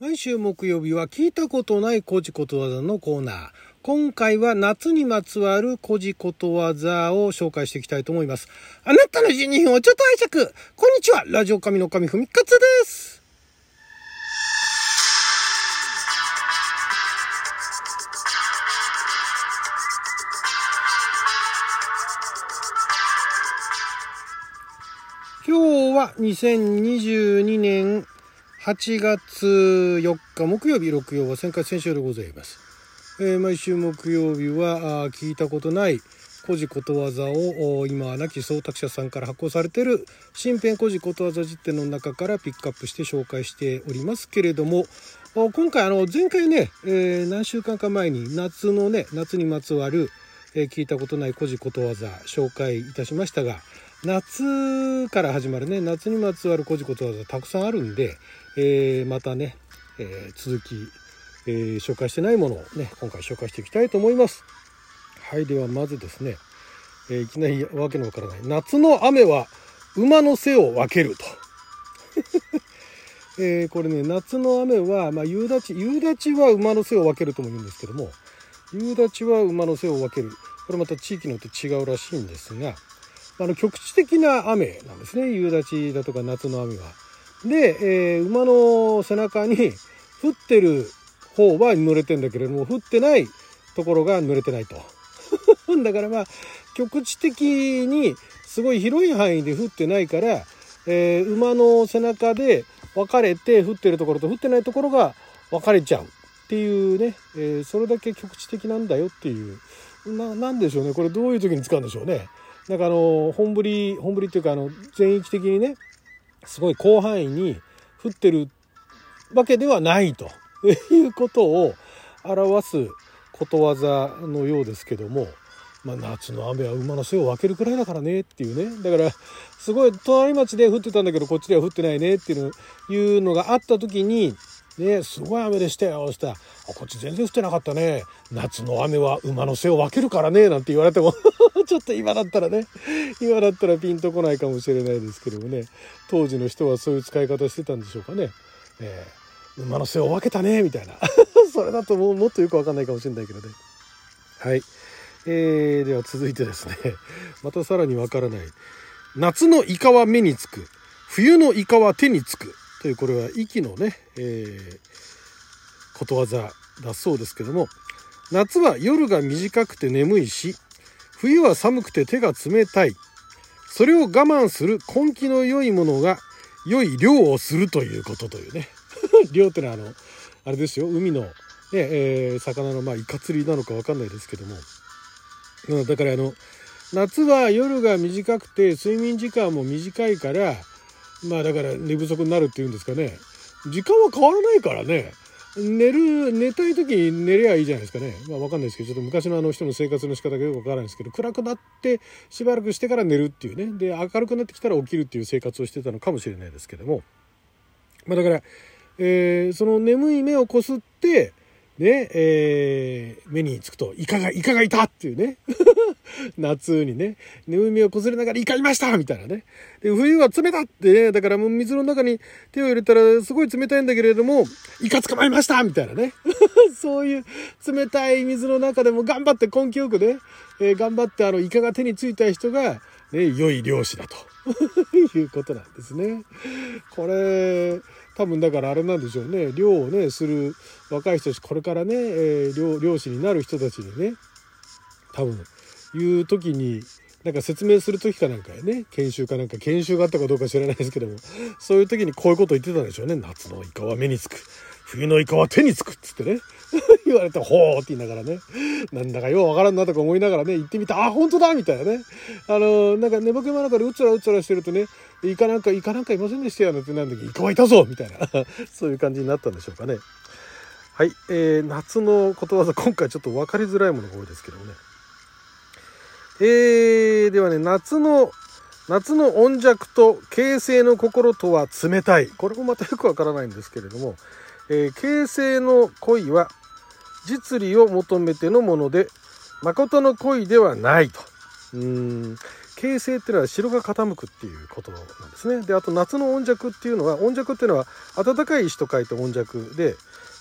毎週木曜日は聞いたことない古事ことわざのコーナー。今回は夏にまつわる古事ことわざを紹介していきたいと思います。あなたの12分をちょっと拝借。こんにちは。ラジオ神の神ふみかつです。今日は2022年8月4日木曜日、六曜は旋回先週でございます。えー、毎週木曜日はあ聞いたことない古事ことわざを今亡き総託者さんから発行されている新編古事ことわざ辞典の中からピックアップして紹介しておりますけれども今回あの前回ね、えー、何週間か前に夏のね夏にまつわる、えー、聞いたことない古事ことわざ紹介いたしましたが夏から始まるね夏にまつわる古事ことわざたくさんあるんで、えー、またね、えー、続き、えー、紹介してないものをね今回紹介していきたいと思います。はいではまずですね、えいきなりわけのわからない。夏の雨は馬の背を分けると。えーこれね夏の雨は、まあ、夕立夕立は馬の背を分けるとも言うんですけども夕立は馬の背を分ける。これまた地域によって違うらしいんですがあの局地的な雨なんですね夕立だとか夏の雨は。で、えー、馬の背中に降ってる方は濡れてんだけれども降ってないところが濡れてないと。だからまあ局地的にすごい広い範囲で降ってないから、えー、馬の背中で分かれて降ってるところと降ってないところが分かれちゃうっていうね、えー、それだけ局地的なんだよっていうななんでしょうねこれどういう時に使うんでしょうね。なんかあの本降り本降りっていうかあの全域的にねすごい広範囲に降ってるわけではないと。いうことを表すことわざのようですけども、まあ、夏の雨は馬の背を分けるくらいだからねっていうね。だからすごい隣町で降ってたんだけどこっちでは降ってないねっていうのいうのがあった時にねすごい雨でしたよそしたら「こっち全然降ってなかったね。夏の雨は馬の背を分けるからね」なんて言われても。ちょっと今だったらね今だったらピンとこないかもしれないですけどもね。当時の人はそういう使い方してたんでしょうかね。えー、馬の背を分けたねみたいな。それだともうもっとよく分かんないかもしれないけどね。はい、えー、では続いてですね。またさらに分からない。夏のイカは目につく。冬のイカは手につく。というこれは息のね、えー、ことわざだそうですけども夏は夜が短くて眠いし冬は寒くて手が冷たい。それを我慢する根気の良いものが良い漁をするということというね。漁ってのはあのあれですよ。海の、ねえー、魚のまあイカ釣りなのか分かんないですけども、うん、だからあの夏は夜が短くて睡眠時間も短いからまあだから寝不足になるっていうんですかね。時間は変わらないからね。寝る寝たい時に寝りゃいいじゃないですかね。まあ分かんないですけどちょっと昔のあの人の生活の仕方がよく分からないですけど暗くなってしばらくしてから寝るっていうね。で明るくなってきたら起きるっていう生活をしてたのかもしれないですけども。まあだから、えー、その眠い目をこすってね、えー、目につくと、イカが、イカがいたっていうね。夏にね、眠みをこすれながらイカいましたみたいなね。で、冬は冷たってね、だからもう水の中に手を入れたらすごい冷たいんだけれども、イカ捕まえましたみたいなね。そういう冷たい水の中でも頑張って根気よくね、えー、頑張ってあの、イカが手についた人が、ね、良い漁師だと いうことなんですね。これ、多分だからあれなんでしょうね。漁をねする若い人たちこれからね、えー、漁漁師になる人たちにね多分言う時になんか説明する時かなんかやね。研修かなんか研修があったかどうか知らないですけども。そういう時にこういうこと言ってたんでしょうね。夏のイカは目につく。冬のイカは手につくっつってね 言われて、ほーって言いながらね、なんだかようわからんなとか思いながらね、行ってみた、あ、本当だみたいなね。あの、なんか寝ぼけ間なんかでうつらうつらしてるとね、イカなんか、イカなんかいませんでしたよなんてなんだけど、イカはいたぞみたいな、そういう感じになったんでしょうかね。はい、えー、夏のことわざ、今回ちょっと分かりづらいものが多いですけどもね。えー、ではね、夏の、夏の温弱と形成の心とは冷たい。これもまたよくわからないんですけれども、えー、形成の恋は実利を求めてのもので誠の恋ではないと。うん。形成っていうのは城が傾くっていうことなんですね。であと夏の温弱っていうのは温弱っていうのは暖かい石と書いて温弱で、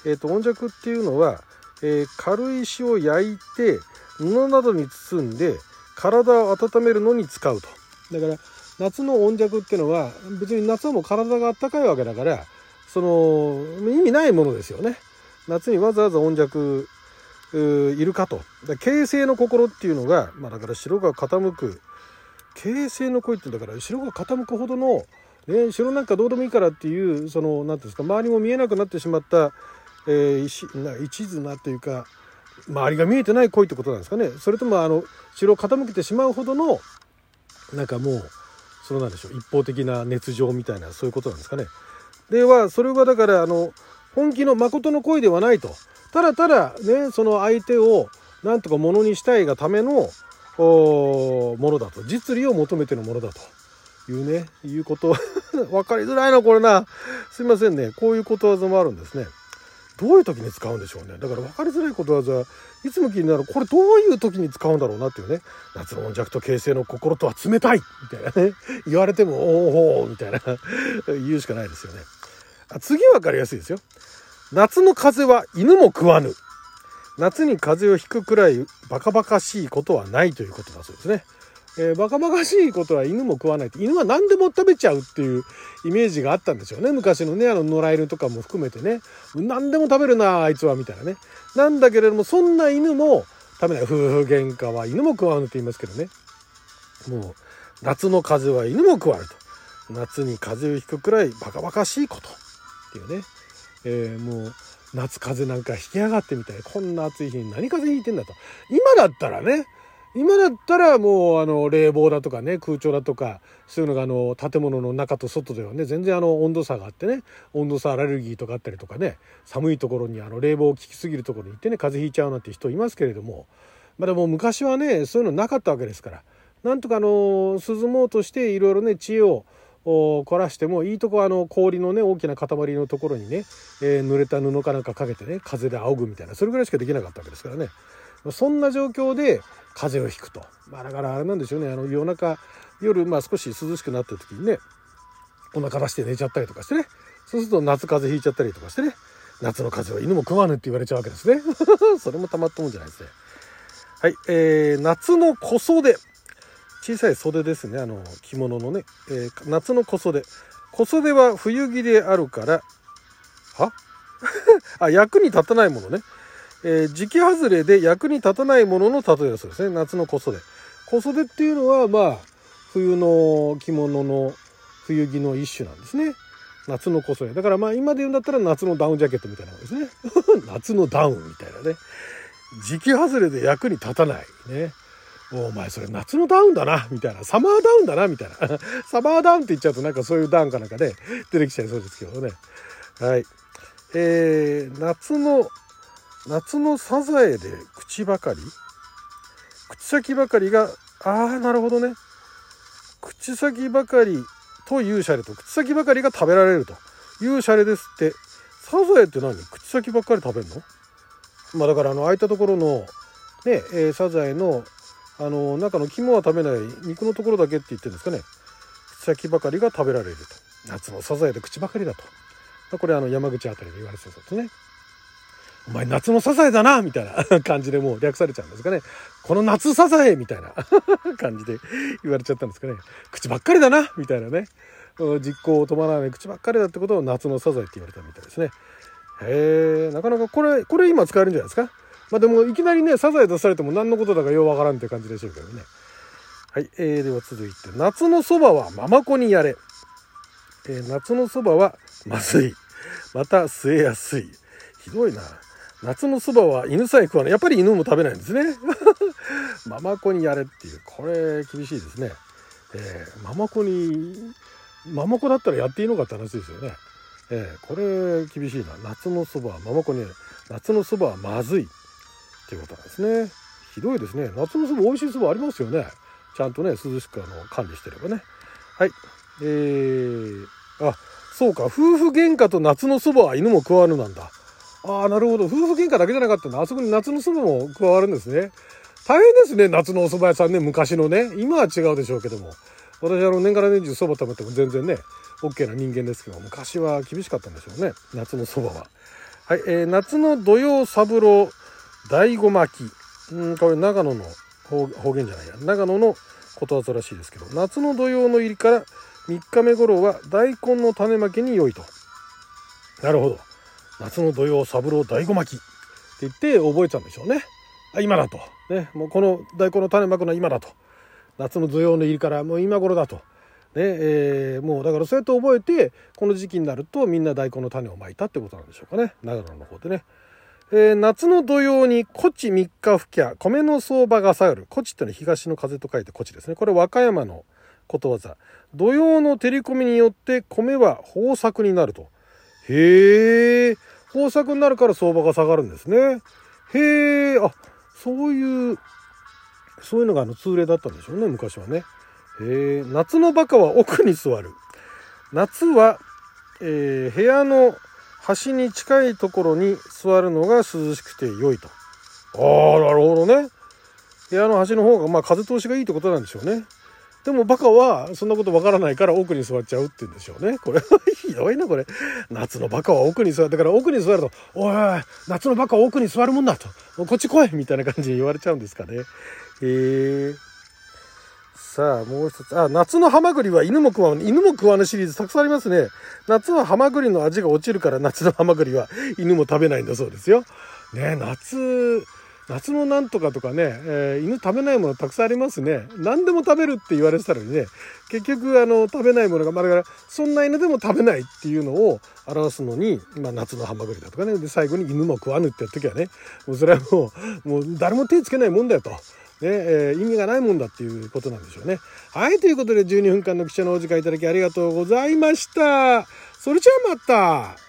えー、と温弱っていうのは、えー、軽石を焼いて布などに包んで体を温めるのに使うと。だから夏の温弱っていうのは別に夏はもう体が暖かいわけだからその意味ないものですよね。夏にわざわざ温弱いるかと。形成の心っていうのが、まあ、だから城が傾く。形成の声ってだから城が傾くほどの、ね、城なんかどうでもいいからっていうその何ていうんですか周りも見えなくなってしまった、えー、石な一途なというか周りが見えてない恋ってことなんですかね。それともあの城を傾けてしまうほどのなんかもうそのなんでしょう一方的な熱情みたいなそういうことなんですかね。ではそれはだからあの本気の誠の恋ではないと。ただただねその相手をなんとかものにしたいがためのものだと。実利を求めてのものだと。いうねいうこと。分かりづらいなこれな。すいませんね。こういうことわざもあるんですね。どういう時に使うんでしょうね。だから分かりづらいことわざいつも気になる。これどういう時に使うんだろうなっていうね。夏の温弱と形成の心とは冷たいみたいなね。言われてもおおみたいな。言うしかないですよね。次は分かりやすいですよ。夏の風は犬も食わぬ。夏に風邪をひくくらいバカバカしいことはないということだそうですね。えー、バカバカしいことは犬も食わない犬は何でも食べちゃうっていうイメージがあったんでしょうね。昔のねあの野良犬とかも含めてね。何でも食べるなあいつはみたいなね。なんだけれどもそんな犬も食べない。夫婦喧嘩は犬も食わぬって言いますけどね。もう夏の風は犬も食わぬと。夏に風邪をひくくらいバカバカしいこと。っていうね、えー、もう夏風邪なんか引きやがってみたい。こんな暑い日に何風邪ひいてんだと。今だったらね。今だったらもうあの冷房だとかね空調だとかそういうのがあの建物の中と外ではね。全然あの温度差があってね。温度差アレルギーとかあったりとかね。寒いところにあの冷房を効きすぎるところに行ってね風邪ひいちゃうなんて人いますけれども。まあでも昔はねそういうのなかったわけですから。なんとかあの涼もうとしていろいろね知恵を凝らしてもいいとこあの氷のね大きな塊のところにね、えー、濡れた布かなんかかけてね風で仰ぐみたいなそれぐらいしかできなかったわけですからね。そんな状況で風邪をひくと。まあだからあれなんでしょうね。あの夜中夜まあ少し涼しくなった時にねお腹出して寝ちゃったりとかしてね。そうすると夏風邪ひいちゃったりとかしてね。夏の風邪は犬も食わぬって言われちゃうわけですね。それもたまったもんじゃないですね。はい、えー、夏の小袖小さい袖ですねあの着物のね、えー、夏の小袖。小袖は冬着であるから。は？あ役に立たないものね、えー、時期外れで役に立たないものの例えだそうですね。夏の小袖。小袖っていうのはまあ冬の着物の冬着の一種なんですね。夏の小袖。だからまあ今で言うんだったら夏のダウンジャケットみたいなもんですね。夏のダウンみたいなね。時期外れで役に立たないね。お前それ夏のダウンだなみたいな。サマーダウンだなみたいな。サマーダウンって言っちゃうとなんかそういうダウンかなんかね出てきちゃいそうですけどね。はい。えー、夏の夏のサザエで口ばかり？口先ばかりがああなるほどね。口先ばかりというシャレと口先ばかりが食べられると。いうシャレですって。サザエって何？口先ばっかり食べるの？まあだからあの空いたところのね、えー、サザエのあの中の肝は食べない肉のところだけって言ってるんですかね。口先ばかりが食べられると。夏のサザエで口ばかりだと。これあの山口あたりで言われてたそうですね。お前夏のサザエだなみたいな 感じでもう略されちゃうんですかね。この夏サザエみたいな 感じで 言われちゃったんですかね。口ばっかりだなみたいなね。実行を伴わない口ばっかりだってことを夏のサザエって言われたみたいですね。へえなかなかこれこれ今使えるんじゃないですか？まあでもいきなりね、サザエ出されても何のことだかようわからんって感じでしょうけどね。はい、えー、では続いて、夏のそばはママ子にやれ。えー、夏のそばはまずい。また据えやすい。ひどいな。夏のそばは犬さえ食わない。やっぱり犬も食べないんですね。ママ子にやれっていう。これ厳しいですね。えー、ママ子に、ママ子だったらやっていいのかって話ですよね。えー、これ厳しいな。夏のそばはママ子にやれ。夏のそばはまずい。っていうことなんですね。ひどいですね。夏のそば美味しいそばありますよね。ちゃんとね涼しくあの管理してればね。はい。えー、あそうか。夫婦喧嘩と夏のそばは犬も加わるなんだ。ああなるほど。夫婦喧嘩だけじゃなかったんだ。あそこに夏のそばも加わるんですね。大変ですね、夏のお蕎麦屋さんね、昔のね。今は違うでしょうけども。私あの年がら年中蕎麦食べても全然ね、OK な人間ですけど、昔は厳しかったんでしょうね。夏の蕎麦は。はい、えー、夏の土曜三郎。大子巻き。うん、これ長野の方言じゃないや。長野のことわざらしいですけど、夏の土曜の入りから3日目頃は大根の種まきに良いと。なるほど。夏の土曜三郎大子巻きって言って覚えたんでしょうね。あ、今だと。ね、もうこの大根の種まくのは今だと。夏の土曜の入りからもう今頃だと。ねえー、もうだからそうやって覚えてこの時期になるとみんな大根の種をまいたってことなんでしょうかね長野の方でね。えー、夏の土曜に古地3日吹きゃ米の相場が下がる。古地ってのは東の風と書いて古地ですね。これ和歌山のことわざ。土曜の照り込みによって米は豊作になると。へえ豊作になるから相場が下がるんですね。へえあそういうそういうのがあの通例だったんでしょうね昔はね。へえ夏のバカは奥に座る。夏は、えー、部屋の端に近いところに座るのが涼しくて良いと。ああ、なるほどね。部屋の端の方が、まあ風通しがいいってことなんでしょうね。でもバカはそんなことわからないから奥に座っちゃうって言うんでしょうね。これ ひどいな、これ。夏のバカは奥に座ってから奥に座ると、おいおい、夏のバカは奥に座るもんだと。こっち来いみたいな感じに言われちゃうんですかね。へえー。さあ、もう一つ。あ、夏のハマグリは犬も食わぬ、犬も食わぬシリーズたくさんありますね。夏はハマグリの味が落ちるから夏のハマグリは犬も食べないんだそうですよ。ね夏、夏のなんとかとかね、えー、犬食べないものたくさんありますね。何でも食べるって言われてたのにね、結局あの食べないものが、まあ、だからそんな犬でも食べないっていうのを表すのに、まあ、夏のハマグリだとかね、で最後に犬も食わぬってやった時はね、もうそれはもう、もう誰も手つけないもんだよと。ねえー、意味がないもんだっていうことなんでしょうね。はい、ということで12分間の記者のお時間いただきありがとうございました。それじゃあまた。